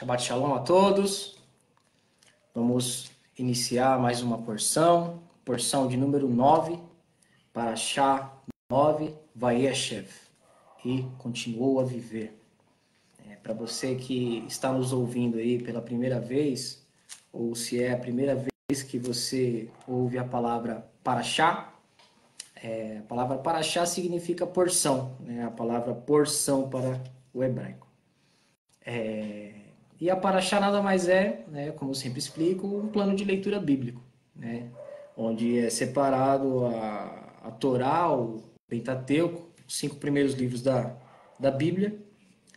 Shabbat Shalom a todos. Vamos iniciar mais uma porção, porção de número 9, para Chá 9, Vayeshev, e continuou a viver. É, para você que está nos ouvindo aí pela primeira vez, ou se é a primeira vez que você ouve a palavra Paraxá, é, a palavra Paraxá significa porção, né? a palavra porção para o hebraico. É, e a Paraxá nada mais é, né, como sempre explico, um plano de leitura bíblico, né, onde é separado a, a Torá, o Pentateuco, os cinco primeiros livros da, da Bíblia,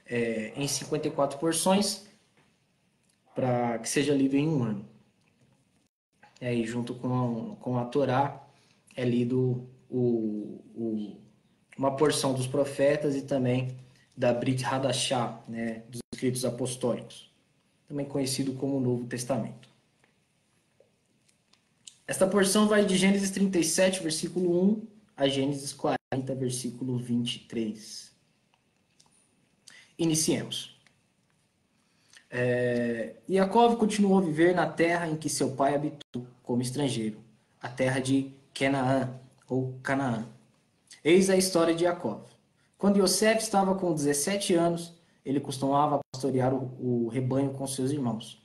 é, em 54 porções, para que seja lido em um ano. E aí, junto com, com a Torá, é lido o, o, uma porção dos profetas e também da Brit Hadashah, né, dos escritos apostólicos também conhecido como Novo Testamento. Esta porção vai de Gênesis 37, versículo 1, a Gênesis 40, versículo 23. Iniciemos. É, Yaakov continuou a viver na terra em que seu pai habitou como estrangeiro, a terra de Canaã, ou Canaã. Eis a história de Yaakov. Quando Yosef estava com 17 anos, ele costumava pastorear o, o rebanho com seus irmãos,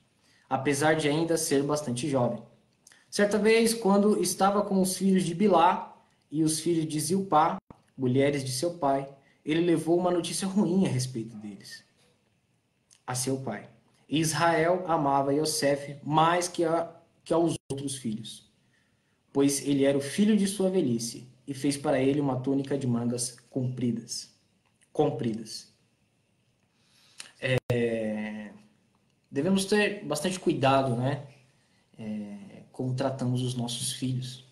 apesar de ainda ser bastante jovem. Certa vez, quando estava com os filhos de Bilá e os filhos de Zilpá, mulheres de seu pai, ele levou uma notícia ruim a respeito deles a seu pai. Israel amava Yosef mais que, a, que aos outros filhos, pois ele era o filho de sua velhice e fez para ele uma túnica de mangas compridas. Compridas. É, devemos ter bastante cuidado, né? É, como tratamos os nossos filhos.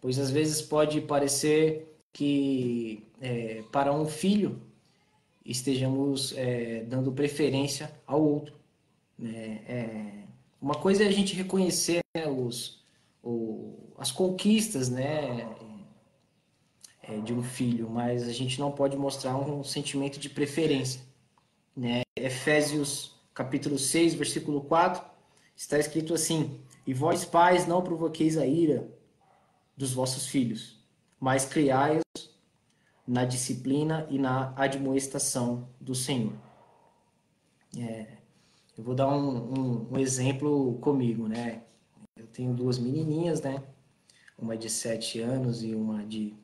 Pois às vezes pode parecer que é, para um filho estejamos é, dando preferência ao outro. Né? É, uma coisa é a gente reconhecer né, os, o, as conquistas né, de um filho, mas a gente não pode mostrar um sentimento de preferência. Né? Efésios capítulo 6, versículo 4, está escrito assim: E vós, pais, não provoqueis a ira dos vossos filhos, mas criai-os na disciplina e na admoestação do Senhor. É, eu vou dar um, um, um, exemplo comigo, né? Eu tenho duas menininhas, né? Uma de sete anos e uma de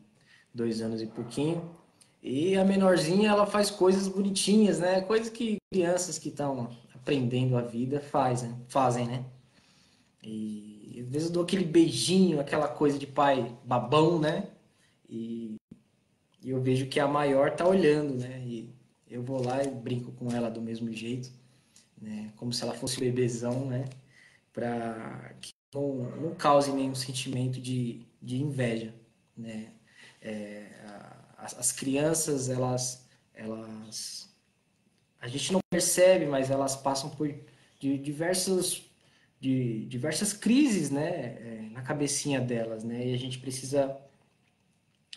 dois anos e pouquinho. E a menorzinha, ela faz coisas bonitinhas, né? Coisas que crianças que estão aprendendo a vida fazem, fazem, né? E às vezes eu dou aquele beijinho, aquela coisa de pai babão, né? E, e eu vejo que a maior tá olhando, né? E eu vou lá e brinco com ela do mesmo jeito, né? Como se ela fosse um bebezão, né? Para que não, não cause nenhum sentimento de, de inveja, né? É, as, as crianças, elas, elas. A gente não percebe, mas elas passam por de diversos de diversas crises né, é, na cabecinha delas, né, e a gente precisa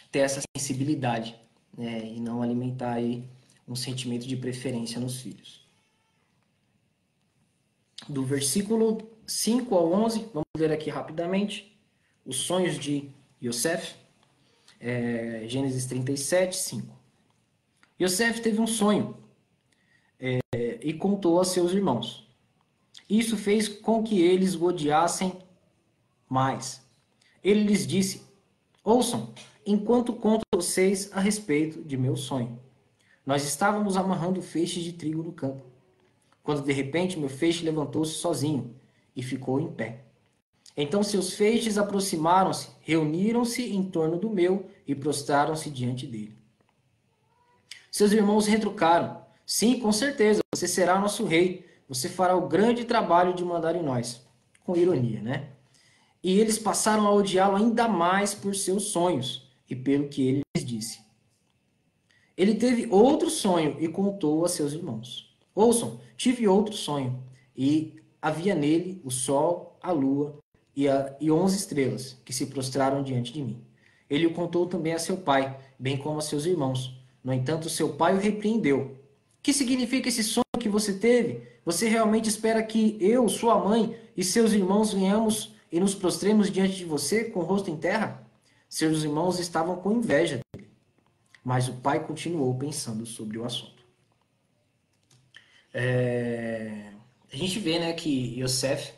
ter essa sensibilidade né, e não alimentar aí um sentimento de preferência nos filhos. Do versículo 5 ao 11, vamos ler aqui rapidamente, os sonhos de Yosef é, Gênesis 37, 5. Yosef teve um sonho é, e contou a seus irmãos. Isso fez com que eles o odiassem mais. Ele lhes disse: Ouçam, enquanto conto a vocês a respeito de meu sonho. Nós estávamos amarrando feixes de trigo no campo, quando de repente meu feixe levantou-se sozinho e ficou em pé. Então seus feixes aproximaram-se, reuniram-se em torno do meu e prostraram-se diante dele. Seus irmãos retrucaram: Sim, com certeza, você será nosso rei. Você fará o grande trabalho de mandar em nós. Com ironia, né? E eles passaram a odiá-lo ainda mais por seus sonhos e pelo que ele lhes disse. Ele teve outro sonho e contou a seus irmãos. Ouçam, tive outro sonho, e havia nele o sol, a lua e, e onze estrelas que se prostraram diante de mim. Ele o contou também a seu pai, bem como a seus irmãos. No entanto, seu pai o repreendeu. Que significa esse sonho que você teve? Você realmente espera que eu, sua mãe e seus irmãos venhamos e nos prostremos diante de você com o rosto em terra? Seus irmãos estavam com inveja dele. Mas o pai continuou pensando sobre o assunto. É... A gente vê né, que Yosef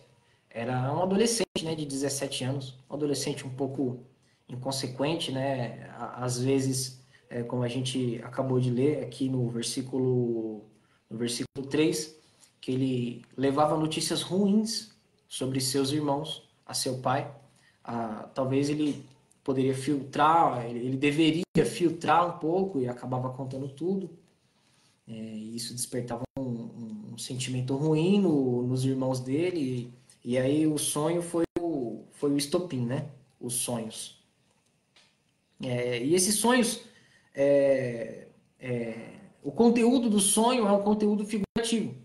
era um adolescente né, de 17 anos, um adolescente um pouco inconsequente, né? Às vezes, é, como a gente acabou de ler aqui no versículo, no versículo 3, que ele levava notícias ruins sobre seus irmãos a seu pai. Ah, talvez ele poderia filtrar, ele deveria filtrar um pouco e acabava contando tudo. É, isso despertava um, um, um sentimento ruim no, nos irmãos dele. E, e, aí o sonho foi o, foi o estopim, né? Os sonhos. É, e esses sonhos, é, é, o conteúdo do sonho é um conteúdo figurativo.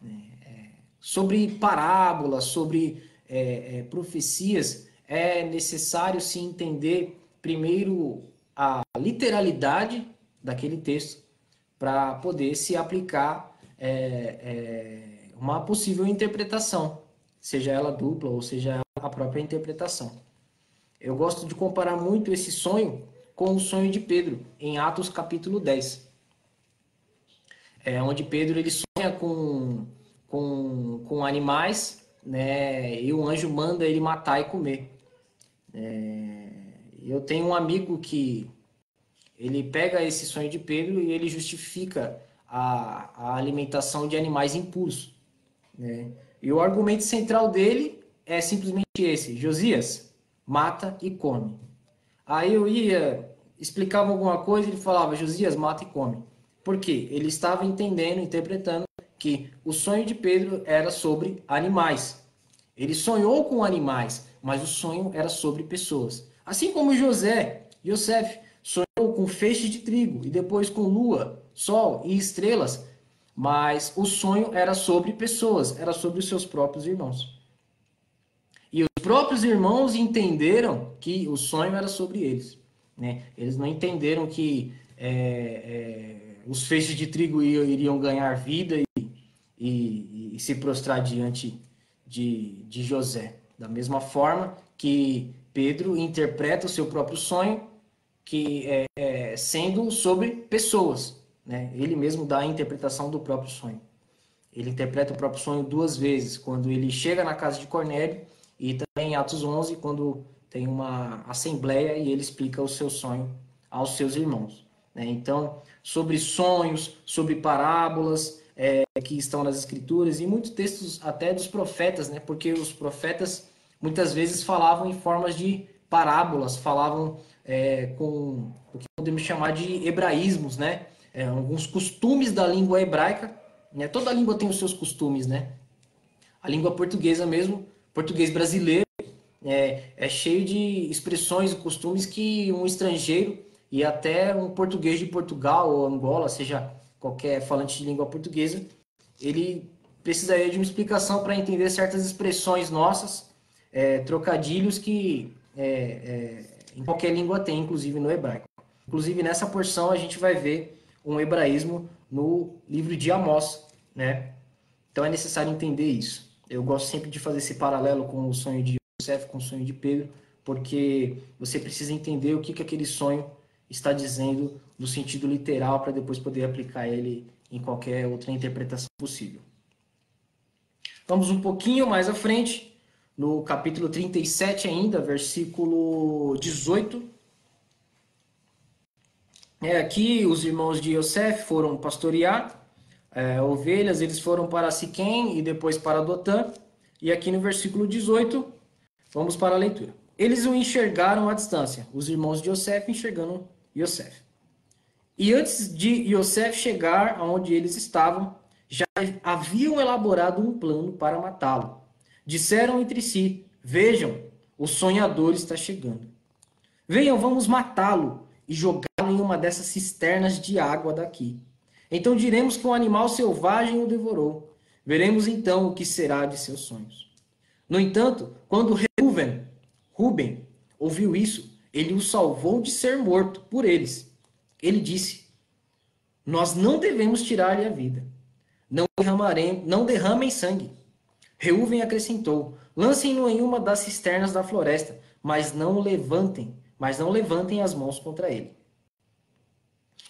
Né? É, sobre parábolas, sobre é, profecias, é necessário se entender primeiro a literalidade daquele texto para poder se aplicar uma possível interpretação, seja ela dupla ou seja a própria interpretação. Eu gosto de comparar muito esse sonho com o sonho de Pedro, em Atos capítulo 10. É onde Pedro ele sonha com, com, com animais, né? E o anjo manda ele matar e comer. É, eu tenho um amigo que ele pega esse sonho de Pedro e ele justifica a, a alimentação de animais impuros. Né? E o argumento central dele é simplesmente esse: Josias, mata e come. Aí eu ia, explicava alguma coisa, ele falava, Josias, mata e come. Por quê? Ele estava entendendo, interpretando que o sonho de Pedro era sobre animais. Ele sonhou com animais, mas o sonho era sobre pessoas. Assim como José, Yosef, sonhou com feixes de trigo e depois com lua, sol e estrelas, mas o sonho era sobre pessoas, era sobre os seus próprios irmãos. E os próprios irmãos entenderam que o sonho era sobre eles. Né? Eles não entenderam que é, é, os feixes de trigo iriam ganhar vida e, e, e se prostrar diante de, de José. Da mesma forma que Pedro interpreta o seu próprio sonho, que é, é, sendo sobre pessoas. Né? Ele mesmo dá a interpretação do próprio sonho. Ele interpreta o próprio sonho duas vezes, quando ele chega na casa de Cornélio e também em Atos 11, quando tem uma assembleia e ele explica o seu sonho aos seus irmãos. Né? Então, sobre sonhos, sobre parábolas é, que estão nas escrituras e muitos textos até dos profetas, né? porque os profetas muitas vezes falavam em formas de parábolas, falavam é, com o que podemos chamar de hebraísmos, né? É, alguns costumes da língua hebraica. Né? Toda língua tem os seus costumes, né? A língua portuguesa mesmo português brasileiro é, é cheio de expressões e costumes que um estrangeiro e até um português de Portugal ou Angola, seja qualquer falante de língua portuguesa, ele precisaria de uma explicação para entender certas expressões nossas, é, trocadilhos que é, é, em qualquer língua tem, inclusive no hebraico. Inclusive nessa porção a gente vai ver um hebraísmo no livro de Amós, né? Então é necessário entender isso. Eu gosto sempre de fazer esse paralelo com o sonho de José, com o sonho de Pedro, porque você precisa entender o que, que aquele sonho está dizendo no sentido literal para depois poder aplicar ele em qualquer outra interpretação possível. Vamos um pouquinho mais à frente, no capítulo 37 ainda, versículo 18. É, aqui os irmãos de Yosef foram pastorear é, ovelhas, eles foram para Siquém e depois para Dotã. E aqui no versículo 18, vamos para a leitura. Eles o enxergaram à distância, os irmãos de Yosef enxergando Yosef. E antes de Yosef chegar aonde eles estavam, já haviam elaborado um plano para matá-lo. Disseram entre si: Vejam, o sonhador está chegando. Venham, vamos matá-lo e jogá-lo em uma dessas cisternas de água daqui. Então diremos que um animal selvagem o devorou. Veremos então o que será de seus sonhos. No entanto, quando Reuven, Ruben, ouviu isso, ele o salvou de ser morto por eles. Ele disse: Nós não devemos tirar-lhe a vida. não, derramarem, não derramem sangue. Reuven acrescentou: Lancem-no em uma das cisternas da floresta, mas não levantem, mas não levantem as mãos contra ele.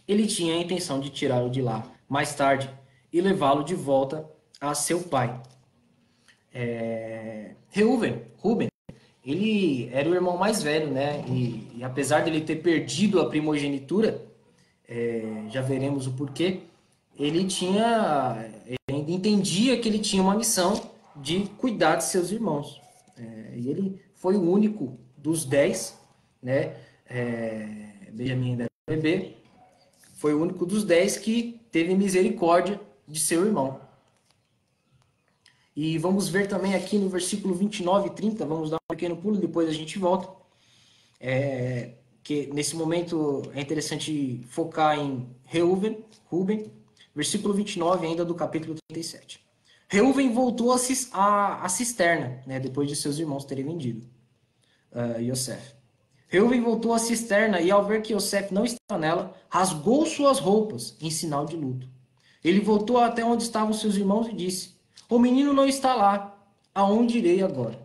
Ele tinha a intenção de tirá-lo de lá mais tarde e levá-lo de volta a seu pai. É... Reuven, Ruben, ele era o irmão mais velho, né? E, e apesar dele ter perdido a primogenitura, é, já veremos o porquê, ele tinha, ele entendia que ele tinha uma missão de cuidar de seus irmãos. É, e ele foi o único dos dez, né? É, Benjamin ainda era bebê, foi o único dos dez que teve misericórdia de seu irmão. E vamos ver também aqui no versículo 29 e 30, vamos dar um pequeno pulo, depois a gente volta. É, que nesse momento é interessante focar em Reuven, Ruben, versículo 29 ainda do capítulo 37. Reuven voltou à cisterna, né, depois de seus irmãos terem vendido uh, Yosef. Reuven voltou à cisterna e, ao ver que Yosef não estava nela, rasgou suas roupas em sinal de luto. Ele voltou até onde estavam seus irmãos e disse: O menino não está lá, aonde irei agora?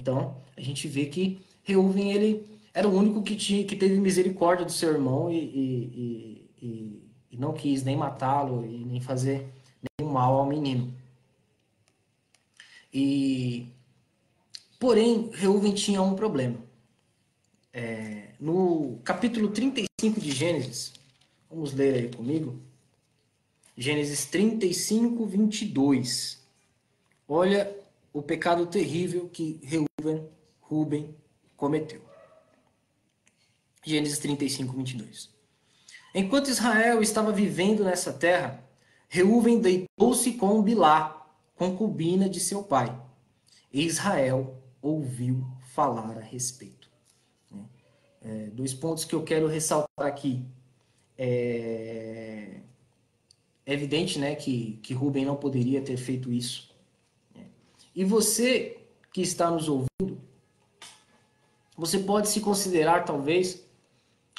Então, a gente vê que Reuven ele era o único que, tinha, que teve misericórdia do seu irmão e, e, e, e não quis nem matá-lo e nem fazer nenhum mal ao menino. E porém, Reuven tinha um problema. É, no capítulo 35 de Gênesis, vamos ler aí comigo. Gênesis 35, 22. Olha o pecado terrível que Reuven, Ruben cometeu. Gênesis 35, 22. Enquanto Israel estava vivendo nessa terra, Reuven deitou-se com Bilá, concubina de seu pai. E Israel ouviu falar a respeito. É, dois pontos que eu quero ressaltar aqui. É, é evidente né, que, que Rubem não poderia ter feito isso. Né? E você que está nos ouvindo, você pode se considerar talvez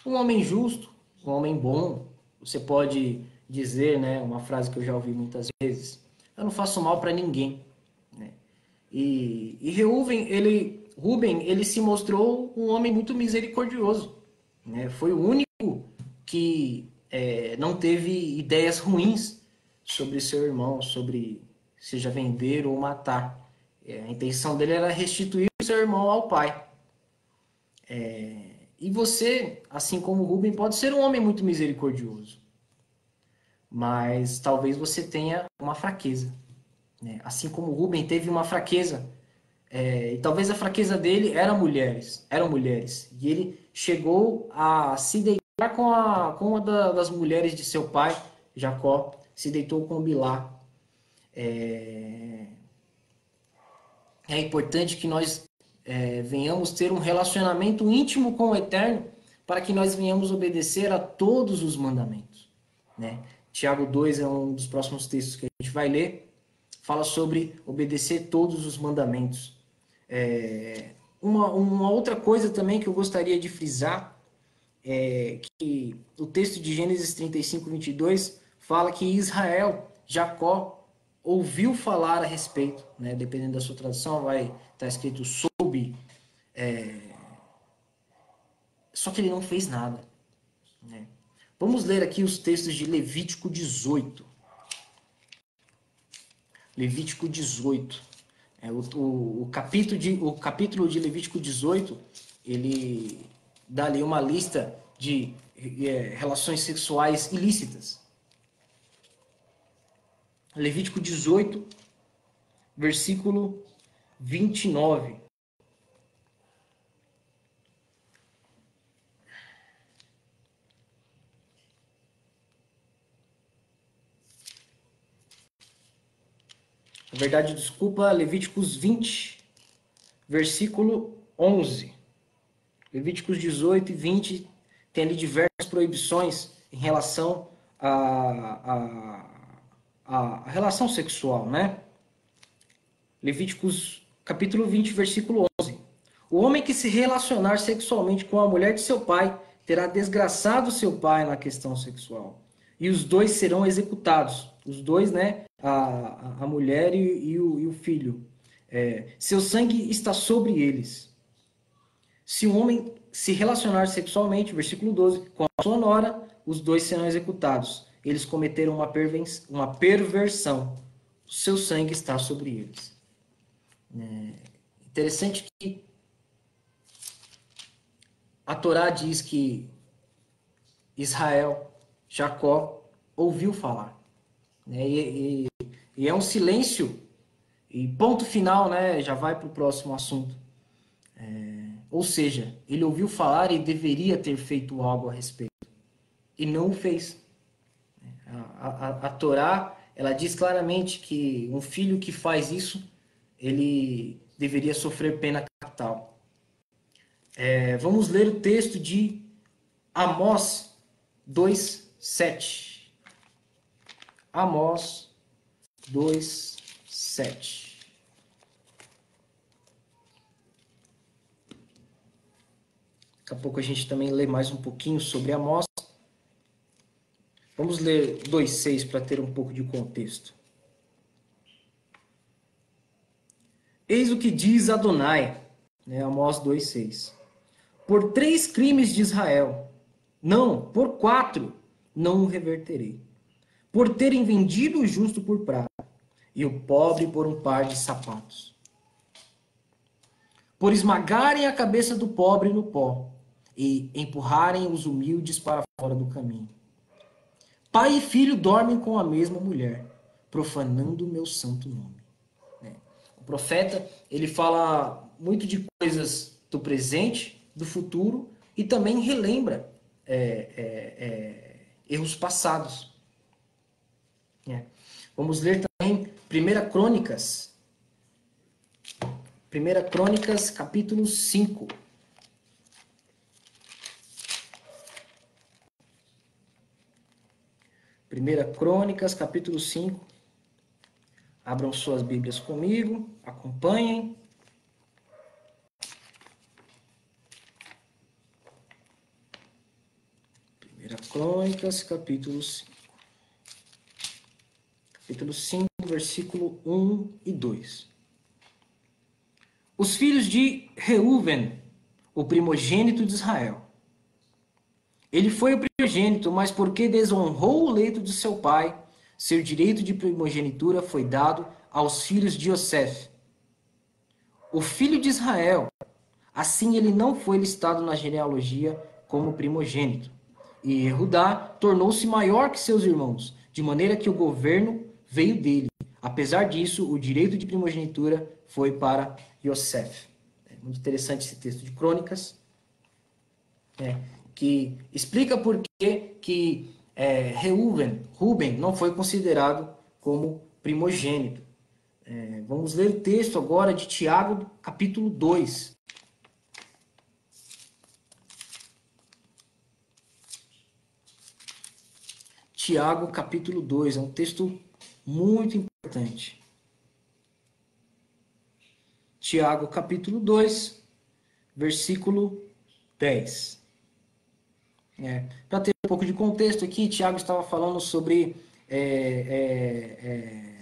um homem justo, um homem bom. Você pode dizer, né, uma frase que eu já ouvi muitas vezes: eu não faço mal para ninguém. Né? E, e Reuven, ele, Ruben, ele se mostrou um homem muito misericordioso. Né? Foi o único que é, não teve ideias ruins sobre seu irmão, sobre seja vender ou matar. É, a intenção dele era restituir seu irmão ao pai. É, e você, assim como Rubem, pode ser um homem muito misericordioso. Mas talvez você tenha uma fraqueza. Né? Assim como Rubem teve uma fraqueza. É, e talvez a fraqueza dele era mulheres, eram mulheres. E ele chegou a se deitar com, a, com uma da, das mulheres de seu pai, Jacó, se deitou com Bilá. É, é importante que nós é, venhamos ter um relacionamento íntimo com o Eterno para que nós venhamos obedecer a todos os mandamentos. Né? Tiago 2 é um dos próximos textos que a gente vai ler, fala sobre obedecer todos os mandamentos. É, uma, uma outra coisa também que eu gostaria de frisar é que o texto de Gênesis 35, 22 fala que Israel, Jacó, ouviu falar a respeito, né? dependendo da sua tradução, vai estar tá escrito soube. É... Só que ele não fez nada. Né? Vamos ler aqui os textos de Levítico 18. Levítico 18. É, o, o, o, capítulo de, o capítulo de Levítico 18, ele dá ali uma lista de é, relações sexuais ilícitas. Levítico 18, versículo 29. Na verdade, desculpa, Levíticos 20, versículo 11. Levíticos 18 e 20 tem ali diversas proibições em relação a, a a, relação sexual, né? Levíticos capítulo 20, versículo 11. O homem que se relacionar sexualmente com a mulher de seu pai terá desgraçado seu pai na questão sexual, e os dois serão executados. os dois, né? A, a mulher e, e, o, e o filho. É, seu sangue está sobre eles. Se um homem se relacionar sexualmente, versículo 12, com a sua nora, os dois serão executados. Eles cometeram uma, uma perversão. O seu sangue está sobre eles. É interessante que a Torá diz que Israel, Jacó, ouviu falar. Né? E, e, e, é um silêncio, e ponto final, né? já vai para o próximo assunto. É, ou seja, ele ouviu falar e deveria ter feito algo a respeito. E não o fez. A, a, a Torá ela diz claramente que um filho que faz isso, ele deveria sofrer pena capital. É, vamos ler o texto de Amós 2, 7. Amós 2, 7. Daqui a pouco a gente também lê mais um pouquinho sobre Amós. Vamos ler 2,6 para ter um pouco de contexto. Eis o que diz Adonai, né, Amós 2,6 por três crimes de Israel. Não, por quatro não o reverterei. Por terem vendido o justo por prata e o pobre por um par de sapatos. Por esmagarem a cabeça do pobre no pó e empurrarem os humildes para fora do caminho. Pai e filho dormem com a mesma mulher, profanando o meu santo nome. Né? O profeta ele fala muito de coisas do presente do futuro e também relembra é, é, é, erros passados. É. Vamos ler 1 Crônicas. 1 Crônicas, capítulo 5. Primeira Crônicas, capítulo 5. Abram suas Bíblias comigo, acompanhem. Crônicas, capítulo 5. Capítulo 5, versículo 1 e 2. Os filhos de Reuven, o primogênito de Israel. Ele foi o primogênito, mas porque desonrou o leito de seu pai, seu direito de primogenitura foi dado aos filhos de Yosef. O filho de Israel, assim ele não foi listado na genealogia como primogênito e Rudá tornou-se maior que seus irmãos, de maneira que o governo veio dele. Apesar disso, o direito de primogenitura foi para Yosef. É muito interessante esse texto de Crônicas, é, que explica por que, que é, Reuven, Ruben não foi considerado como primogênito. É, vamos ler o texto agora de Tiago, capítulo 2. Tiago capítulo 2, é um texto muito importante. Tiago capítulo 2, versículo 10. É, Para ter um pouco de contexto aqui, Tiago estava falando sobre é, é, é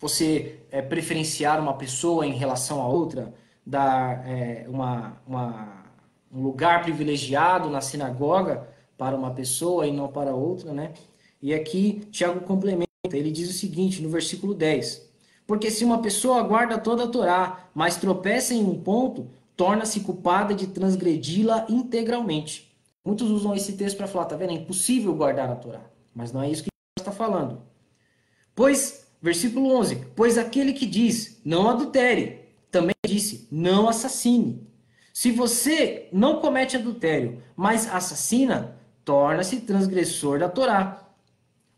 você é, preferenciar uma pessoa em relação a outra, dar é, uma, uma, um lugar privilegiado na sinagoga para uma pessoa e não para outra, né? E aqui Tiago complementa, ele diz o seguinte no versículo 10: Porque se uma pessoa guarda toda a Torá, mas tropeça em um ponto, torna-se culpada de transgredi-la integralmente. Muitos usam esse texto para falar, tá vendo? É impossível guardar a Torá. Mas não é isso que está falando. Pois, versículo 11: Pois aquele que diz, não adultere, também disse, não assassine. Se você não comete adultério, mas assassina, torna-se transgressor da Torá.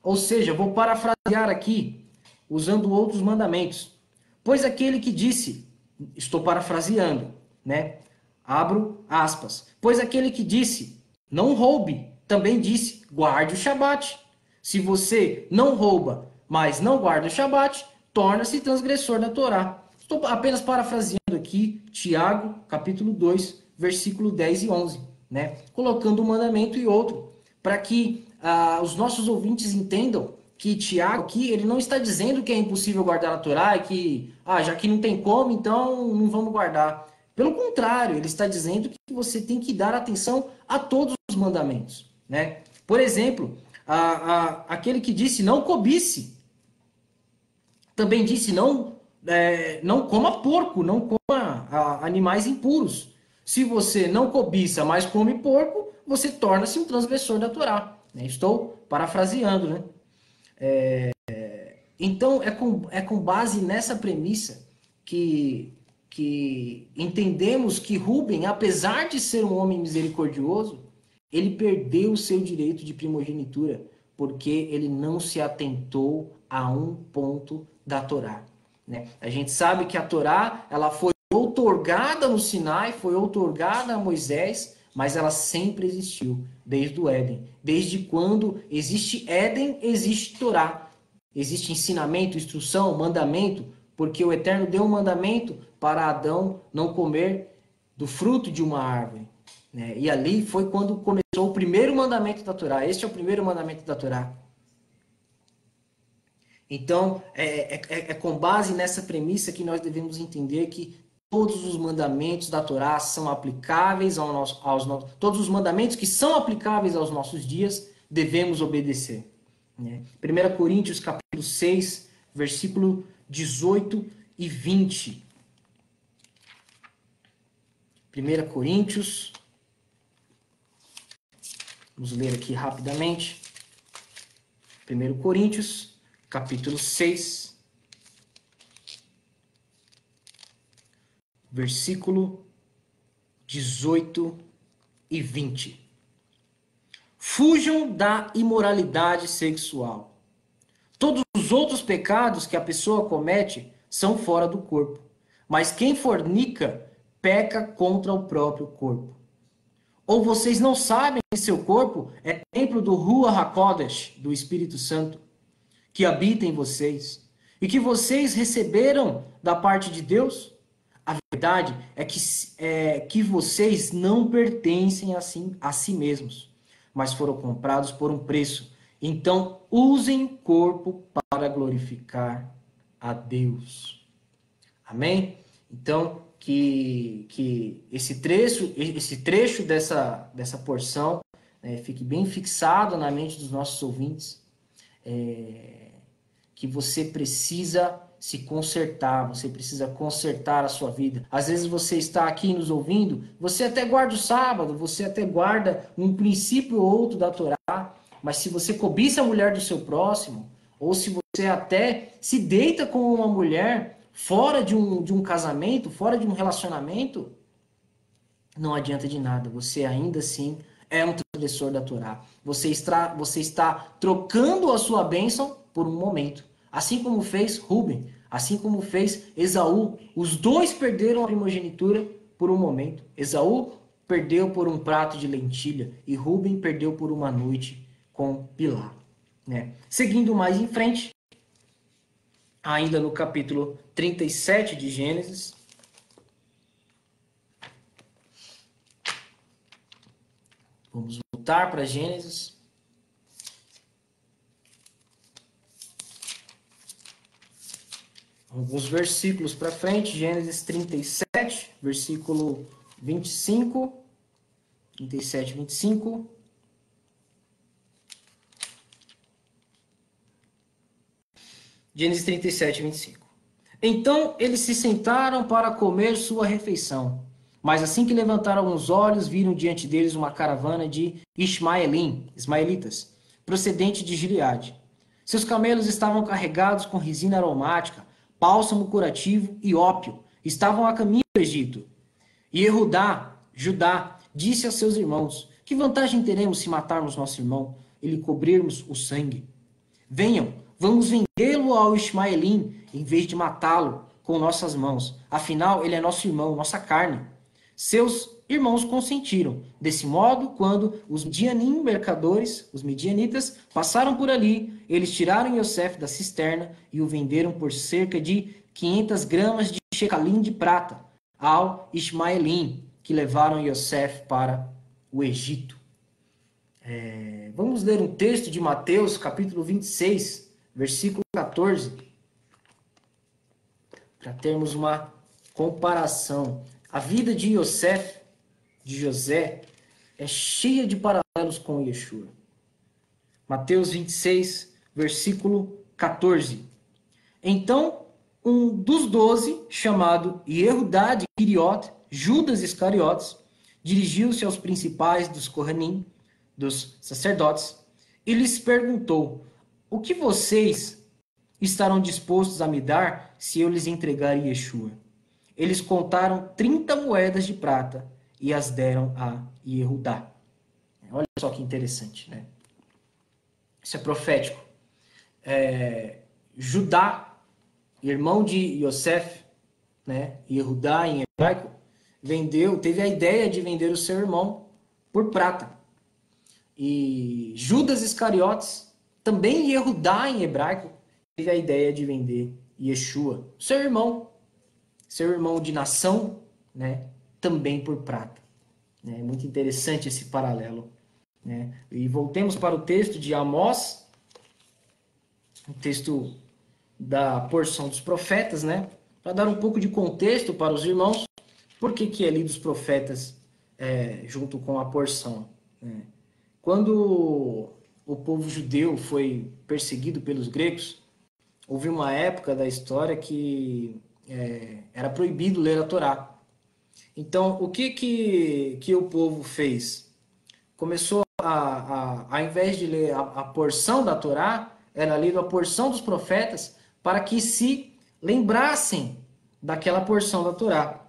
Ou seja, vou parafrasear aqui, usando outros mandamentos. Pois aquele que disse, estou parafraseando, né? Abro aspas. Pois aquele que disse, não roube, também disse, guarde o Shabat. Se você não rouba, mas não guarda o Shabat, torna-se transgressor da Torá. Estou apenas parafraseando aqui Tiago, capítulo 2, versículo 10 e 11 né? Colocando um mandamento e outro, para que ah, os nossos ouvintes entendam que Tiago aqui, ele não está dizendo que é impossível guardar a Torá que, ah, já que não tem como, então não vamos guardar. Pelo contrário, ele está dizendo que você tem que dar atenção a todos os mandamentos. Né? Por exemplo, a, a, aquele que disse não cobice, também disse não, é, não coma porco, não coma a, animais impuros. Se você não cobiça, mas come porco, você torna-se um transgressor da Torá. Né? Estou parafraseando, né? É, então, é com, é com base nessa premissa que que entendemos que Rubem, apesar de ser um homem misericordioso, ele perdeu o seu direito de primogenitura, porque ele não se atentou a um ponto da Torá. Né? A gente sabe que a Torá ela foi outorgada no Sinai, foi outorgada a Moisés, mas ela sempre existiu, desde o Éden. Desde quando existe Éden, existe Torá. Existe ensinamento, instrução, mandamento, porque o Eterno deu um mandamento para Adão não comer do fruto de uma árvore. Né? E ali foi quando começou o primeiro mandamento da Torá. Este é o primeiro mandamento da Torá. Então, é, é, é, com base nessa premissa que nós devemos entender que todos os mandamentos da Torá são aplicáveis ao nosso, aos nossos, todos os mandamentos que são aplicáveis aos nossos dias devemos obedecer. Né? 1 Coríntios capítulo 6, versículo 18 e 20. 1 Coríntios. Vamos ler aqui rapidamente. 1 Coríntios, capítulo 6, versículo 18 e 20. Fujam da imoralidade sexual. Todos os outros pecados que a pessoa comete são fora do corpo. Mas quem fornica peca contra o próprio corpo. Ou vocês não sabem que seu corpo é templo do Rua HaKodesh, do Espírito Santo, que habita em vocês, e que vocês receberam da parte de Deus? A verdade é que, é, que vocês não pertencem a si, a si mesmos, mas foram comprados por um preço. Então, usem o corpo para glorificar a Deus. Amém? Então, que, que esse trecho, esse trecho dessa, dessa porção né, fique bem fixado na mente dos nossos ouvintes, é, que você precisa se consertar, você precisa consertar a sua vida. Às vezes você está aqui nos ouvindo, você até guarda o sábado, você até guarda um princípio ou outro da Torá, mas se você cobiça a mulher do seu próximo, ou se você até se deita com uma mulher fora de um, de um casamento, fora de um relacionamento, não adianta de nada. Você ainda assim é um transgressor da Torá. Você está, você está trocando a sua bênção por um momento. Assim como fez Rubem, assim como fez Esaú. Os dois perderam a primogenitura por um momento. Esaú perdeu por um prato de lentilha e Rubem perdeu por uma noite com Pilar. Né? Seguindo mais em frente, ainda no capítulo 37 de Gênesis, vamos voltar para Gênesis. Alguns versículos para frente, Gênesis 37, versículo 25, 37, 25. Gênesis 37, 25. Então eles se sentaram para comer sua refeição. Mas assim que levantaram os olhos, viram diante deles uma caravana de Ismaelim, ismaelitas, procedente de Gileade. Seus camelos estavam carregados com resina aromática, bálsamo curativo e ópio. Estavam a caminho do Egito. E Erudá, Judá, disse a seus irmãos: Que vantagem teremos se matarmos nosso irmão e lhe cobrirmos o sangue? Venham, Vamos vendê-lo ao Ismaelim em vez de matá-lo com nossas mãos. Afinal, ele é nosso irmão, nossa carne. Seus irmãos consentiram. Desse modo, quando os Midianim mercadores, os midianitas, passaram por ali, eles tiraram Yosef da cisterna e o venderam por cerca de 500 gramas de shecalim de prata ao Ismaelim, que levaram Yosef para o Egito. É, vamos ler um texto de Mateus, capítulo 26, versículo 14, para termos uma comparação. A vida de Yosef, de José, é cheia de paralelos com Yeshua. Mateus 26, versículo 14. Então, um dos doze, chamado Yehudá de Kiriot, Judas Iscariotes, dirigiu-se aos principais dos Kohanim, dos sacerdotes, e lhes perguntou: O que vocês estarão dispostos a me dar se eu lhes entregar Yeshua? Eles contaram 30 moedas de prata e as deram a Yehudá. Olha só que interessante, né? Isso é profético. É, Judá, irmão de Yosef, né? Yehudá em hebraico, vendeu, teve a ideia de vender o seu irmão por prata. E Judas Iscariotes, também Yehudá em hebraico, teve a ideia de vender Yeshua, seu irmão, seu irmão de nação, né, também por prata. É muito interessante esse paralelo. Né? E voltemos para o texto de Amós, o texto da porção dos profetas, né? para dar um pouco de contexto para os irmãos, por que, que é lido os profetas é, junto com a porção? Né? Quando o povo judeu foi perseguido pelos gregos, houve uma época da história que é, era proibido ler a Torá. Então, o que, que, que o povo fez? Começou a, a, ao invés de ler a, a porção da Torá, era lido a porção dos profetas para que se lembrassem daquela porção da Torá.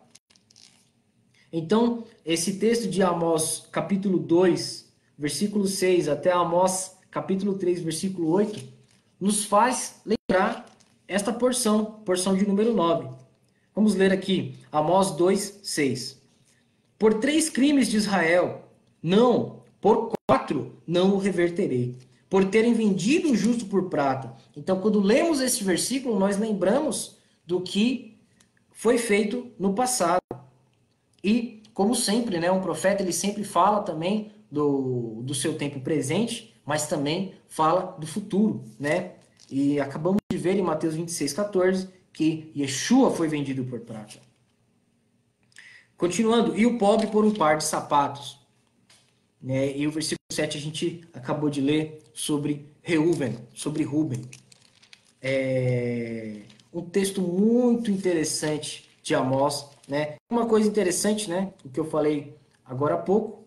Então, esse texto de Amós, capítulo 2, versículo 6 até Amós, capítulo 3, versículo 8, nos faz lembrar esta porção, porção de número 9. Vamos ler aqui, Amós 2, 6. Por três crimes de Israel, não, por quatro, não o reverterei. Por terem vendido o justo por prata. Então, quando lemos esse versículo, nós lembramos do que foi feito no passado. E, como sempre, né, um profeta ele sempre fala também do, do seu tempo presente, mas também fala do futuro, né? E acabamos de ver em Mateus 26, 14, que Yeshua foi vendido por prata. Continuando, e o pobre por um par de sapatos. Né? E o versículo 7 a gente acabou de ler sobre Reuven, sobre Ruben. É um texto muito interessante de Amós. Né? Uma coisa interessante, né? o que eu falei agora há pouco,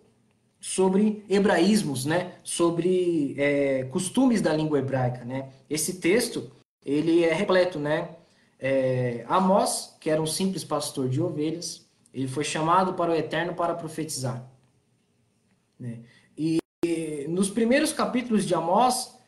sobre hebraísmos, né? sobre é, costumes da língua hebraica. Né? Esse texto ele é repleto. Né? É, Amós, que era um simples pastor de ovelhas, ele foi chamado para o Eterno para profetizar. Né? E, e nos primeiros capítulos de Amós,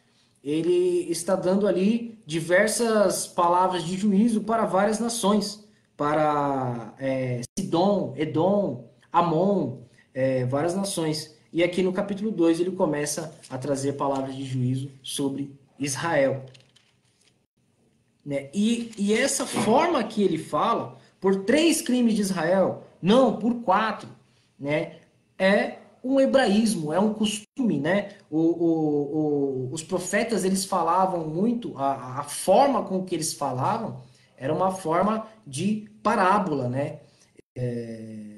ele está dando ali diversas palavras de juízo para várias nações, para é, Sidom, Edom, Amon, é, várias nações. E aqui no capítulo 2 ele começa a trazer palavras de juízo sobre Israel. Né? E, e essa forma que ele fala, por três crimes de Israel, não, por quatro, né? é um hebraísmo, é um costume. Né? O, o, o, os profetas eles falavam muito, a, a forma com que eles falavam era uma forma de parábola. Né? É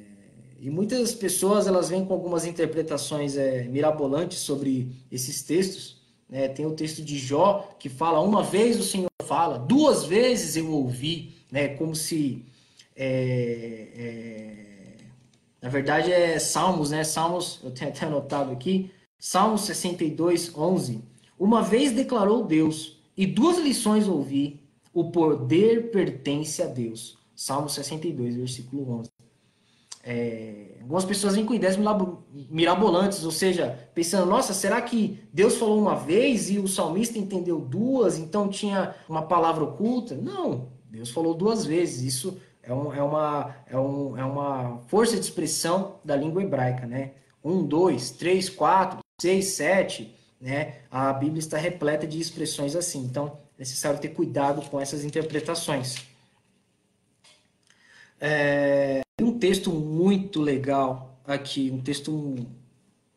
e muitas pessoas elas vêm com algumas interpretações é, mirabolantes sobre esses textos. Né? Tem o texto de Jó que fala uma vez o Senhor fala, duas vezes eu ouvi, né? Como se é, é, na verdade é Salmos, né? Salmos, eu tenho até anotado aqui, Salmos 62, 11. Uma vez declarou Deus, e duas lições ouvi: o poder pertence a Deus. Salmo 62, versículo 11. É, algumas pessoas vêm com ideias mirabolantes, ou seja, pensando, nossa, será que Deus falou uma vez e o salmista entendeu duas, então tinha uma palavra oculta? Não, Deus falou duas vezes. Isso é, um, é, uma, é, um, é uma força de expressão da língua hebraica, né? Um, dois, três, quatro, seis, sete, né? A Bíblia está repleta de expressões assim. Então, é necessário ter cuidado com essas interpretações. É, um texto muito legal aqui, um texto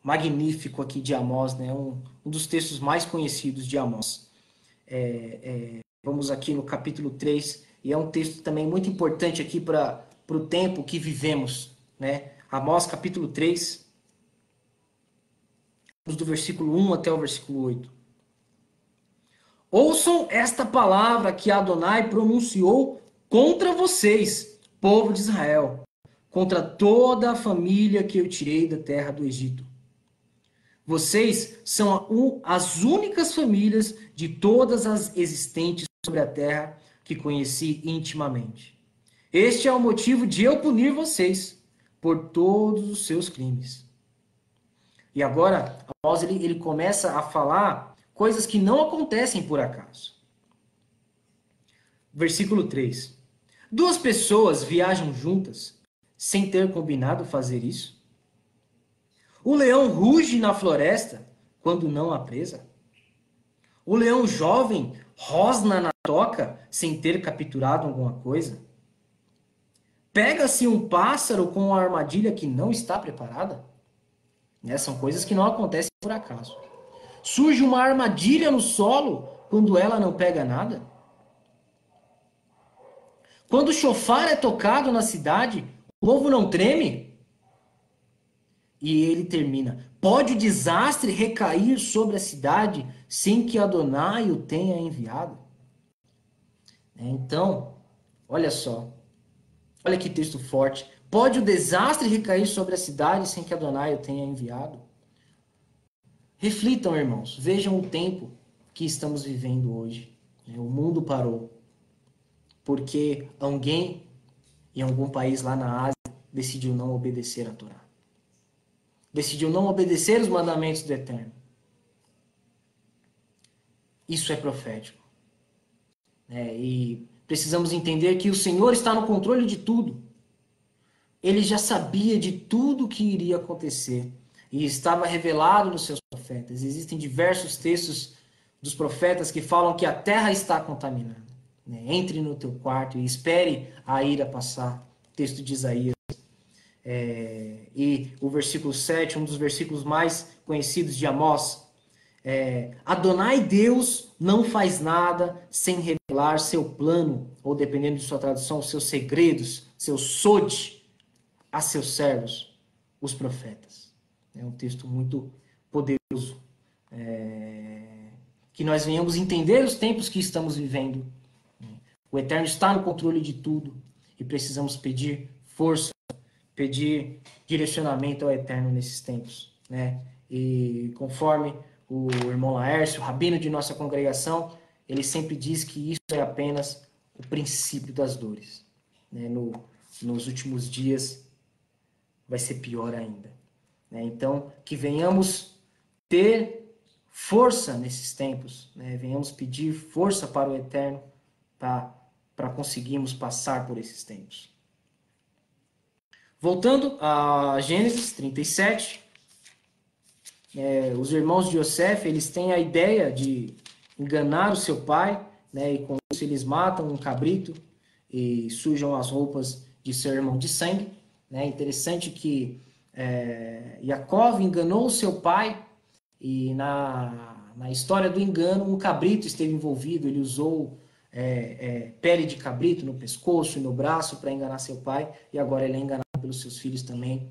magnífico aqui de Amós, né? um, um dos textos mais conhecidos de Amós. É, é, vamos aqui no capítulo 3, e é um texto também muito importante aqui para o tempo que vivemos. Né? Amós capítulo 3, do versículo 1 até o versículo 8. Ouçam esta palavra que Adonai pronunciou contra vocês, povo de Israel, contra toda a família que eu tirei da terra do Egito. Vocês são as únicas famílias de todas as existentes sobre a terra que conheci intimamente. Este é o motivo de eu punir vocês por todos os seus crimes. E agora, Amós ele, ele começa a falar coisas que não acontecem por acaso. Versículo 3. Duas pessoas viajam juntas sem ter combinado fazer isso? O leão ruge na floresta quando não há presa? O leão jovem rosna na toca sem ter capturado alguma coisa? Pega-se um pássaro com uma armadilha que não está preparada? Né? São coisas que não acontecem por acaso. Surge uma armadilha no solo quando ela não pega nada? Quando o chofar é tocado na cidade, o povo não treme? E ele termina: Pode o desastre recair sobre a cidade sem que Adonai o tenha enviado? Então, olha só. Olha que texto forte. Pode o desastre recair sobre a cidade sem que Adonai o tenha enviado? Reflitam, irmãos, vejam o tempo que estamos vivendo hoje. O mundo parou. Porque alguém em algum país lá na Ásia decidiu não obedecer a Torá. Decidiu não obedecer os mandamentos do Eterno. Isso é profético. É, e precisamos entender que o Senhor está no controle de tudo. Ele já sabia de tudo que iria acontecer e estava revelado nos seus profetas. Existem diversos textos dos profetas que falam que a terra está contaminada. Né? Entre no teu quarto e espere a ira passar. Texto de Isaías. É, e o versículo 7, um dos versículos mais conhecidos de Amós. É, Adonai Deus não faz nada sem revelar seu plano, ou dependendo de sua tradução, seus segredos, seu sode a seus servos, os profetas. É um texto muito poderoso. É, que nós venhamos entender os tempos que estamos vivendo. O Eterno está no controle de tudo e precisamos pedir força, pedir direcionamento ao Eterno nesses tempos. Né? E conforme o irmão Laércio, o rabino de nossa congregação, ele sempre diz que isso é apenas o princípio das dores. Né? No, nos últimos dias vai ser pior ainda. Né? Então, que venhamos ter força nesses tempos, né? venhamos pedir força para o Eterno para conseguirmos passar por esses tempos. Voltando a Gênesis 37, é, os irmãos de Yosef, eles têm a ideia de enganar o seu pai, né, e com isso eles matam um cabrito e sujam as roupas de seu irmão de sangue. Né? Interessante que é, Yaakov enganou o seu pai e na, na história do engano um cabrito esteve envolvido, ele usou é, é, pele de cabrito no pescoço e no braço para enganar seu pai e agora ele é enganado pelos seus filhos também.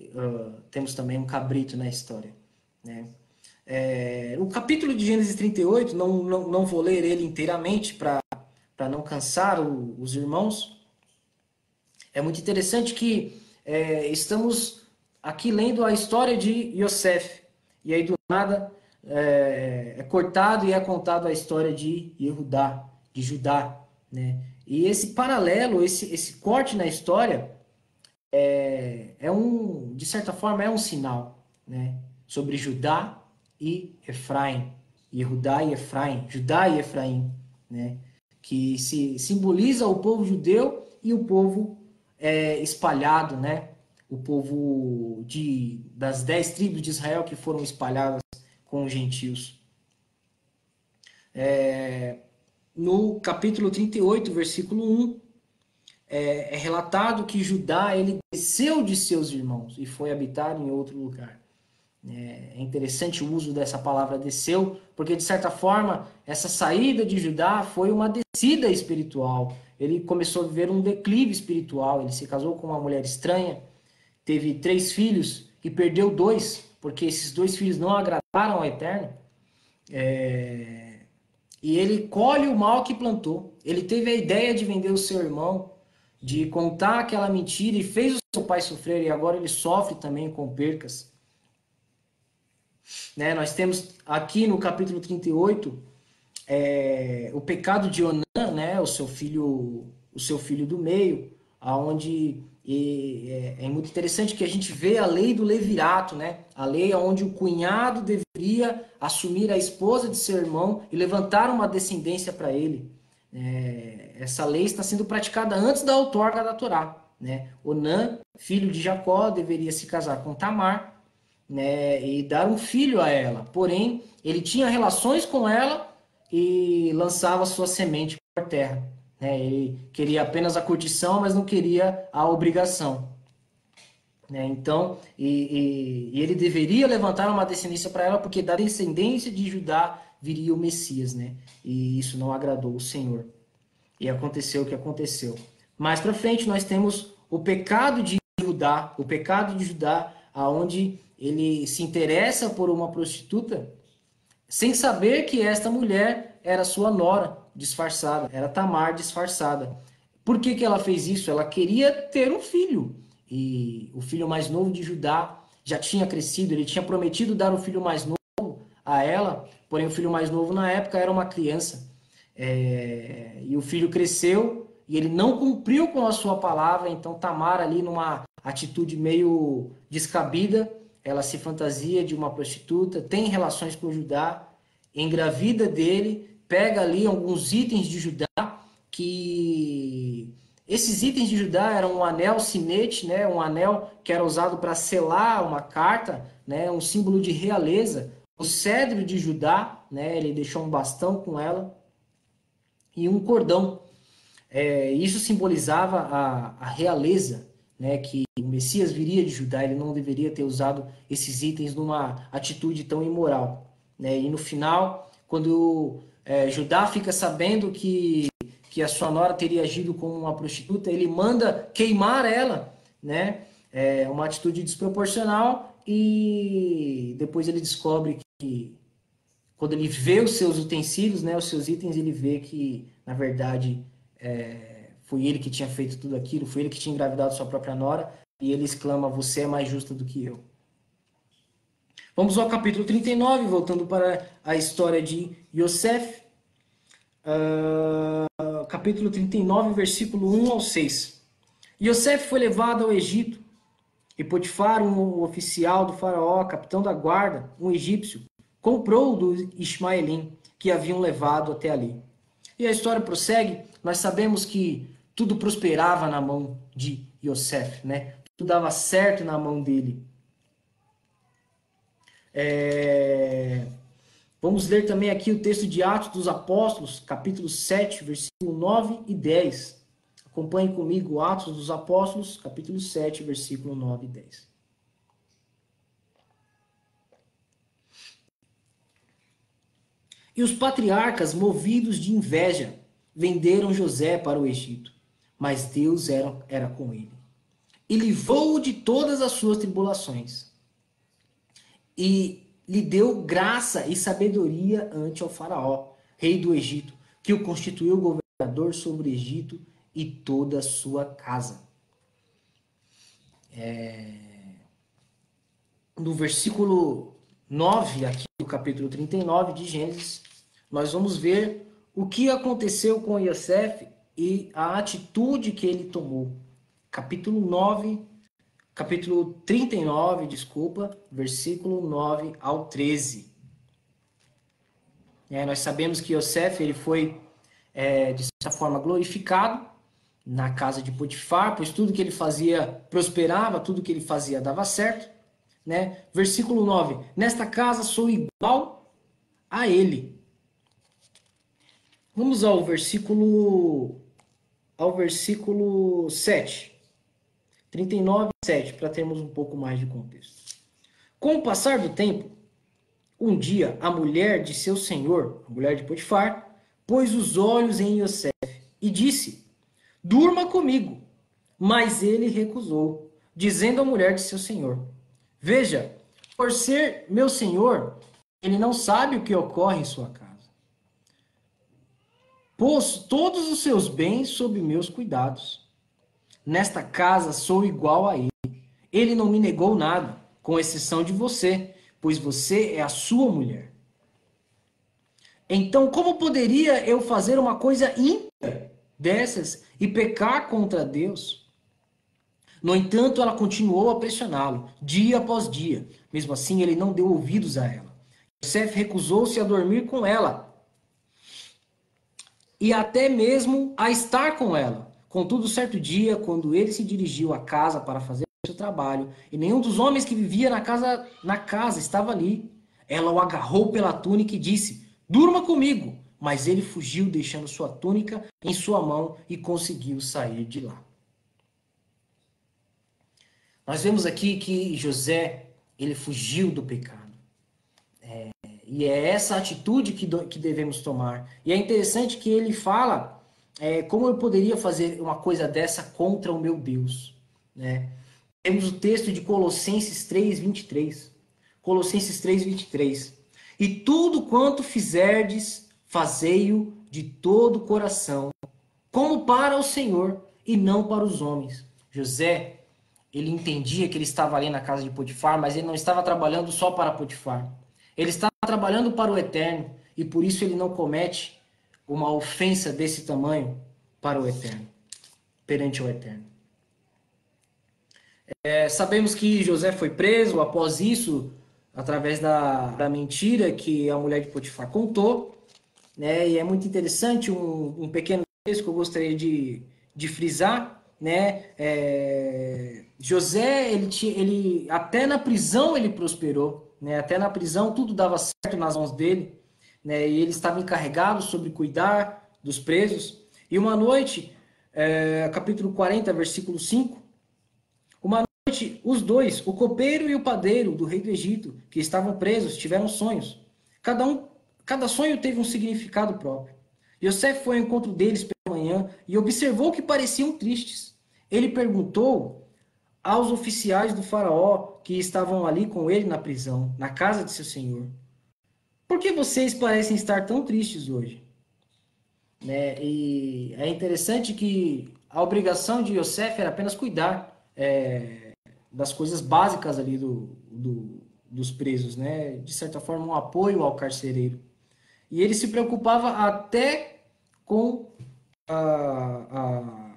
Uh, temos também um cabrito na história. Né? É, o capítulo de Gênesis 38, não, não, não vou ler ele inteiramente para não cansar o, os irmãos. É muito interessante que é, estamos aqui lendo a história de Yosef. E aí, do nada, é, é cortado e é contado a história de Yehudá, de Judá. Né? E esse paralelo, esse, esse corte na história, é, é um, de certa forma, é um sinal né? sobre Judá e Efraim. Yehudá e Efraim, Judá e Efraim, né? que se simboliza o povo judeu e o povo é, espalhado, né? o povo de, das dez tribos de Israel que foram espalhadas com os gentios. É, no capítulo 38, versículo 1, é, é, relatado que Judá ele desceu de seus irmãos e foi habitar em outro lugar. É, é interessante o uso dessa palavra desceu, porque de certa forma essa saída de Judá foi uma descida espiritual. Ele começou a viver um declive espiritual. Ele se casou com uma mulher estranha, teve três filhos e perdeu dois, porque esses dois filhos não agradaram ao Eterno. É... E ele colhe o mal que plantou. Ele teve a ideia de vender o seu irmão, de contar aquela mentira e fez o seu pai sofrer, e agora ele sofre também com percas. Né? Nós temos aqui no capítulo 38 é, o pecado de Onã, né? o seu filho, o seu filho do meio, aonde e é, é, muito interessante que a gente vê a lei do levirato, né? A lei onde o cunhado deveria assumir a esposa de seu irmão e levantar uma descendência para ele. É, essa lei está sendo praticada antes da outorga da Torá. Né? Onã, filho de Jacó, deveria se casar com Tamar, né, e dar um filho a ela. Porém, ele tinha relações com ela e lançava sua semente por terra. Né? Ele queria apenas a curtição, mas não queria a obrigação. Né? Então, e, e, e, ele deveria levantar uma descendência para ela, porque da descendência de Judá viria o Messias, né? E isso não agradou o Senhor. E aconteceu o que aconteceu. Mais para frente, nós temos o pecado de Judá, o pecado de Judá, aonde ele se interessa por uma prostituta sem saber que esta mulher era sua nora disfarçada, era Tamar disfarçada. Por que, que ela fez isso? Ela queria ter um filho. E o filho mais novo de Judá já tinha crescido, ele tinha prometido dar o filho mais novo a ela, porém o filho mais novo na época era uma criança. É... E o filho cresceu e ele não cumpriu com a sua palavra, então Tamar ali numa atitude meio descabida, ela se fantasia de uma prostituta, tem relações com Judá, engravida dele, pega ali alguns itens de Judá, que esses itens de Judá eram um anel sinete, né, um anel que era usado para selar uma carta, né, um símbolo de realeza, o cedro de Judá, né, ele deixou um bastão com ela, e um cordão. É, isso simbolizava a, a realeza, né, que o Messias viria de Judá, ele não deveria ter usado esses itens numa atitude tão imoral. Né? E no final, quando é, Judá fica sabendo que, que a sua nora teria agido como uma prostituta, ele manda queimar ela, né? É uma atitude desproporcional e depois ele descobre que quando ele vê os seus utensílios, né, os seus itens, ele vê que na verdade é, foi ele que tinha feito tudo aquilo, foi ele que tinha engravidado sua própria nora, e ele exclama: Você é mais justa do que eu. Vamos ao capítulo 39, voltando para a história de Yosef. Uh, capítulo 39, versículo 1 ao 6. Yosef foi levado ao Egito, e Potifar, um oficial do faraó, capitão da guarda, um egípcio, comprou do Ismaelim, que haviam levado até ali. E a história prossegue. Nós sabemos que tudo prosperava na mão de Yosef, né? Tudo dava certo na mão dele. É... Vamos ler também aqui o texto de Atos dos Apóstolos, capítulo 7, versículo 9 e 10. Acompanhe comigo Atos dos Apóstolos, capítulo 7, versículo 9 e 10. E os patriarcas, movidos de inveja, venderam José para o Egito mas Deus era, era com ele. E livrou-o de todas as suas tribulações. E lhe deu graça e sabedoria ante o faraó, rei do Egito, que o constituiu governador sobre o Egito e toda a sua casa. É... No versículo 9, aqui do capítulo 39 de Gênesis, nós vamos ver o que aconteceu com Yosef e a atitude que ele tomou. Capítulo 9, capítulo 39, desculpa, versículo 9 ao 13. É, nós sabemos que Yosef ele foi, é, de certa forma, glorificado na casa de Potifar, pois tudo que ele fazia prosperava, tudo que ele fazia dava certo. Né? Versículo 9: Nesta casa sou igual a ele. Vamos ao versículo ao versículo 7. 39, 7, para termos um pouco mais de contexto. Com o passar do tempo, um dia a mulher de seu senhor, a mulher de Potifar, pôs os olhos em Yosef e disse: Durma comigo. Mas ele recusou, dizendo à mulher de seu senhor: Veja, por ser meu senhor, ele não sabe o que ocorre em sua casa. Pôs todos os seus bens sob meus cuidados. Nesta casa sou igual a ele. Ele não me negou nada, com exceção de você, pois você é a sua mulher. Então, como poderia eu fazer uma coisa ímpia dessas e pecar contra Deus? No entanto, ela continuou a pressioná-lo, dia após dia. Mesmo assim, ele não deu ouvidos a ela. Yosef recusou-se a dormir com ela e até mesmo a estar com ela. Contudo, certo dia, quando ele se dirigiu à casa para fazer seu trabalho, e nenhum dos homens que vivia na casa, na casa estava ali, ela o agarrou pela túnica e disse: Durma comigo. Mas ele fugiu, deixando sua túnica em sua mão e conseguiu sair de lá. Nós vemos aqui que José, ele fugiu do pecado. E é essa atitude que, do, que devemos tomar. E é interessante que ele fala é, como eu poderia fazer uma coisa dessa contra o meu Deus. Né? Temos o texto de Colossenses 3, 23. Colossenses 3, 23. E tudo quanto fizerdes, fazei-o de todo o coração, como para o Senhor e não para os homens. José, ele entendia que ele estava ali na casa de Potifar, mas ele não estava trabalhando só para Potifar. Ele estava trabalhando para o eterno e por isso ele não comete uma ofensa desse tamanho para o eterno, perante o eterno. É, sabemos que José foi preso após isso, através da, da mentira que a mulher de Potifar contou. Né? E é muito interessante um, um pequeno texto que eu gostaria de, de frisar. Né? É, José, ele, ele até na prisão ele prosperou. Né? Até na prisão tudo dava certo nas mãos dele. Né? E ele estava encarregado sobre cuidar dos presos. E uma noite, é, capítulo 40, versículo 5, uma noite, os dois, o copeiro e o padeiro do rei do Egito, que estavam presos, tiveram sonhos. Cada um, cada sonho teve um significado próprio. Yosef foi ao encontro deles pela manhã e observou que pareciam tristes. Ele perguntou aos oficiais do faraó que estavam ali com ele na prisão, na casa de seu senhor: Por que vocês parecem estar tão tristes hoje? Né? E é interessante que a obrigação de Yosef era apenas cuidar é, das coisas básicas ali do, do, dos presos, né? De certa forma, um apoio ao carcereiro. E ele se preocupava até com a, a,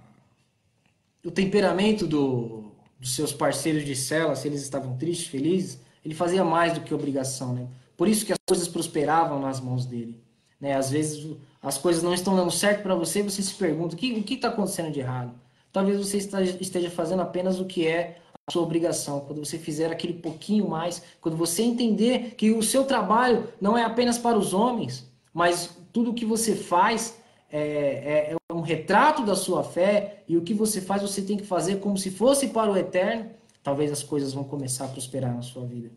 o temperamento do, dos seus parceiros de cela, se eles estavam tristes, felizes. Ele fazia mais do que obrigação, né? Por isso que as coisas prosperavam nas mãos dele. Né? Às vezes as coisas não estão dando certo para você, você se pergunta o que está acontecendo de errado. Talvez você esteja fazendo apenas o que é a sua obrigação. Quando você fizer aquele pouquinho mais, quando você entender que o seu trabalho não é apenas para os homens, mas tudo o que você faz é, é, é um retrato da sua fé e o que você faz você tem que fazer como se fosse para o eterno, talvez as coisas vão começar a prosperar na sua vida.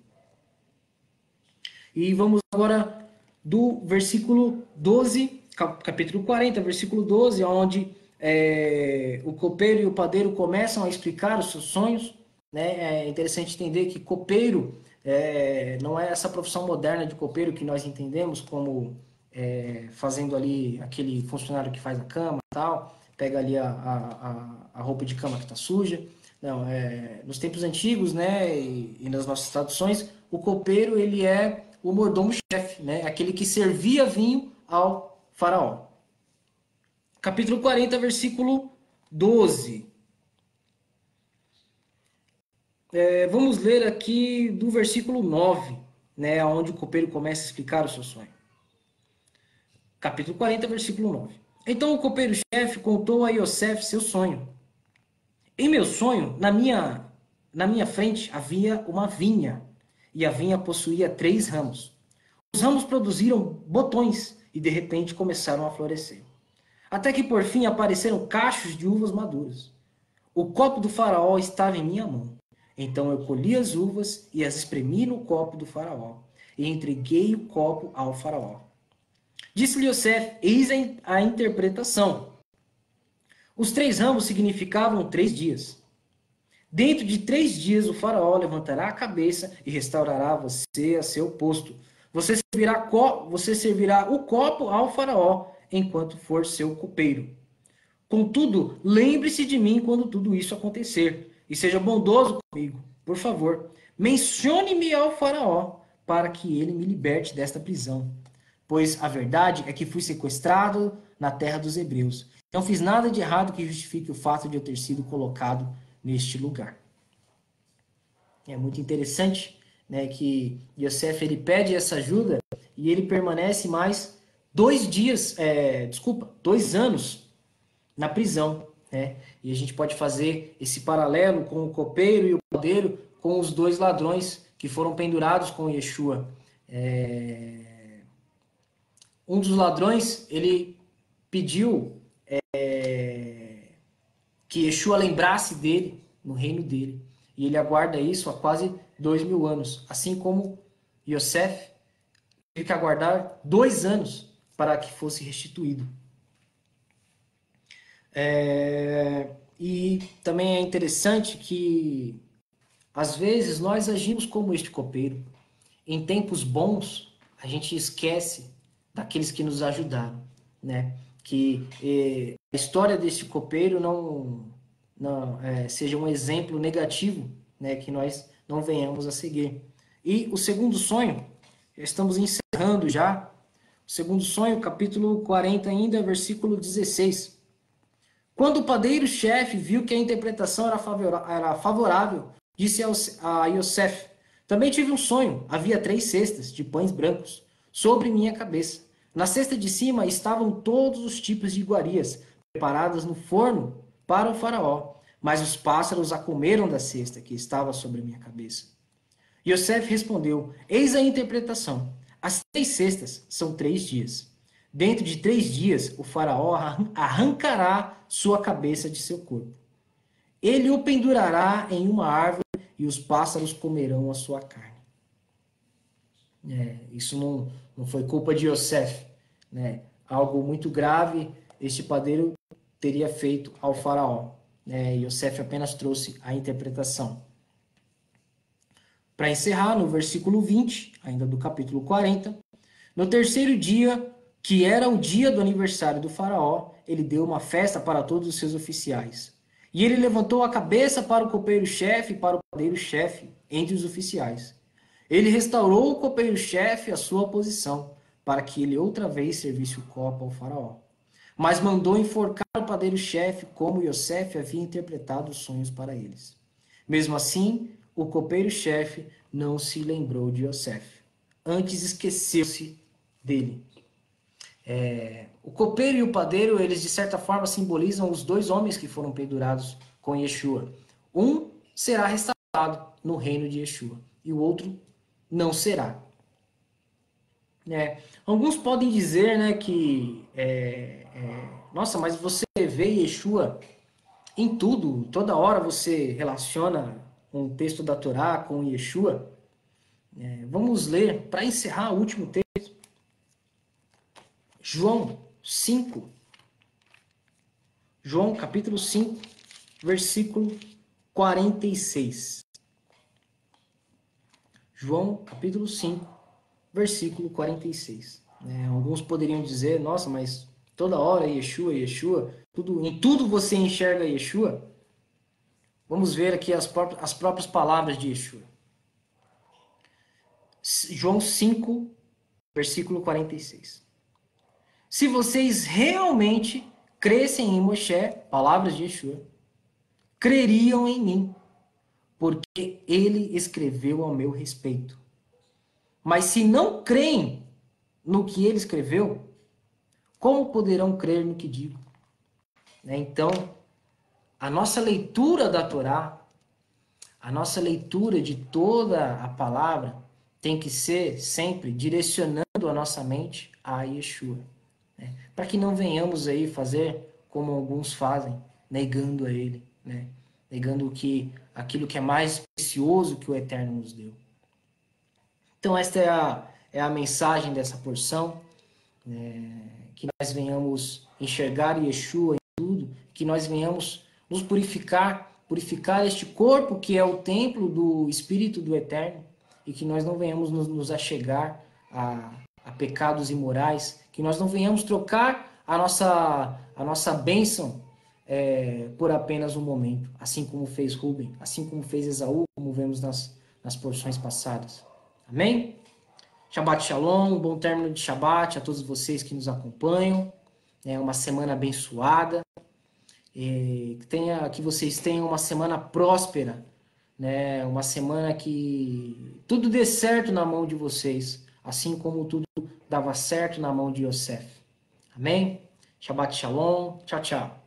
E vamos agora do versículo 12, capítulo 40, versículo 12, onde é, o copeiro e o padeiro começam a explicar os seus sonhos. Né? É interessante entender que copeiro é, não é essa profissão moderna de copeiro que nós entendemos como é, fazendo ali aquele funcionário que faz a cama tal, pega ali a, a, a roupa de cama que está suja. Não, é, nos tempos antigos, né, e, e, nas nossas traduções, o copeiro ele é o mordomo-chefe, né, aquele que servia vinho ao faraó capítulo 40, versículo 12. É, vamos ler aqui do versículo 9, né, onde o copeiro começa a explicar o seu sonho. Capítulo 40, versículo 9. Então o copeiro-chefe contou a Yosef seu sonho. Em meu sonho, na minha, na minha frente havia uma vinha, e a vinha possuía três ramos. Os ramos produziram botões e de repente começaram a florescer até que por fim apareceram cachos de uvas maduras. O copo do faraó estava em minha mão, Então eu colhi as uvas e as espremi no copo do faraó, e entreguei o copo ao faraó. Disse-lhe Yosef, eis a interpretação. Os três ramos significavam três dias. Dentro de três dias o faraó levantará a cabeça e restaurará você a seu posto. Você servirá, você servirá o copo ao faraó enquanto for seu copeiro. Contudo, lembre-se de mim quando tudo isso acontecer e seja bondoso comigo. Por favor, mencione-me ao faraó para que ele me liberte desta prisão. Pois a verdade é que fui sequestrado na terra dos hebreus. Não fiz nada de errado que justifique o fato de eu ter sido colocado neste lugar. É muito interessante né, que Yosef ele pede essa ajuda e ele permanece mais dois dias, é, desculpa, dois anos na prisão. Né? E a gente pode fazer esse paralelo com o copeiro e o padeiro, com os dois ladrões que foram pendurados com Yeshua. É... Um dos ladrões, ele pediu é... que Yeshua lembrasse dele no reino dele. E ele aguarda isso há quase dois mil anos. Assim como Yosef teve que aguardar dois anos para que fosse restituído. É, e também é interessante que, às vezes, nós agimos como este copeiro. Em tempos bons, a gente esquece daqueles que nos ajudaram, né? Que eh, a história deste copeiro não, não é, seja um exemplo negativo, né? Que nós não venhamos a seguir. E o segundo sonho, estamos encerrando já. O segundo sonho, capítulo 40 ainda, versículo 16. Quando o padeiro-chefe viu que a interpretação era favorável, disse a Yosef, também tive um sonho. Havia três cestas de pães brancos sobre minha cabeça. Na cesta de cima estavam todos os tipos de iguarias, preparadas no forno para o faraó. Mas os pássaros a comeram da cesta que estava sobre minha cabeça. Yosef respondeu: Eis a interpretação. As três cestas são três dias. Dentro de três dias, o faraó arrancará sua cabeça de seu corpo. Ele o pendurará em uma árvore e os pássaros comerão a sua carne. É, isso não, não foi culpa de Yosef. Né? Algo muito grave este padeiro teria feito ao faraó. Né? Yosef apenas trouxe a interpretação. Para encerrar, no versículo 20, ainda do capítulo 40, no terceiro dia, que era o dia do aniversário do faraó, ele deu uma festa para todos os seus oficiais. E ele levantou a cabeça para o copeiro-chefe e para o padeiro-chefe entre os oficiais. Ele restaurou o copeiro-chefe à sua posição, para que ele outra vez servisse o copo ao faraó. Mas mandou enforcar o padeiro-chefe, como Yosef havia interpretado os sonhos para eles. Mesmo assim, o copeiro-chefe não se lembrou de Yosef. Antes esqueceu-se dele. É, o copeiro e o padeiro, eles de certa forma simbolizam os dois homens que foram pendurados com Yeshua. Um será restaurado no reino de Yeshua e o outro não será. É, alguns podem dizer né, que, é, é, nossa, mas você vê Yeshua em tudo, toda hora você relaciona um texto da Torá com Yeshua. É, vamos ler, para encerrar o último texto, João 5. João capítulo 5, versículo 46. João capítulo 5, versículo 46. É, alguns poderiam dizer, nossa, mas toda hora Yeshua, Yeshua, tudo, em tudo você enxerga Yeshua. Vamos ver aqui as próprias, as próprias palavras de Yeshua. João 5, versículo 46. Se vocês realmente crescem em Moshe, palavras de Yeshua, creriam em mim, porque ele escreveu ao meu respeito. Mas se não creem no que ele escreveu, como poderão crer no que digo? Né? Então, a nossa leitura da Torá, a nossa leitura de toda a palavra, tem que ser sempre direcionando a nossa mente a Yeshua. Né? Para que não venhamos aí fazer como alguns fazem, negando a ele. Né? Negando que aquilo que é mais precioso que o Eterno nos deu. Então esta é a, é a mensagem dessa porção, é, que nós venhamos enxergar Yeshua em tudo, que nós venhamos nos purificar, purificar este corpo que é o templo do Espírito do Eterno, e que nós não venhamos nos, nos achegar a, a pecados imorais, que nós não venhamos trocar a nossa, a nossa bênção é, por apenas um momento, assim como fez Rubem, assim como fez Esaú, como vemos nas, nas porções passadas. Amém? Shabbat Shalom, bom término de Shabbat a todos vocês que nos acompanham. É uma semana abençoada. E que, tenha, que vocês tenham uma semana próspera, né? uma semana que tudo dê certo na mão de vocês, assim como tudo dava certo na mão de Yosef. Amém? Shabbat Shalom. Tchau, tchau.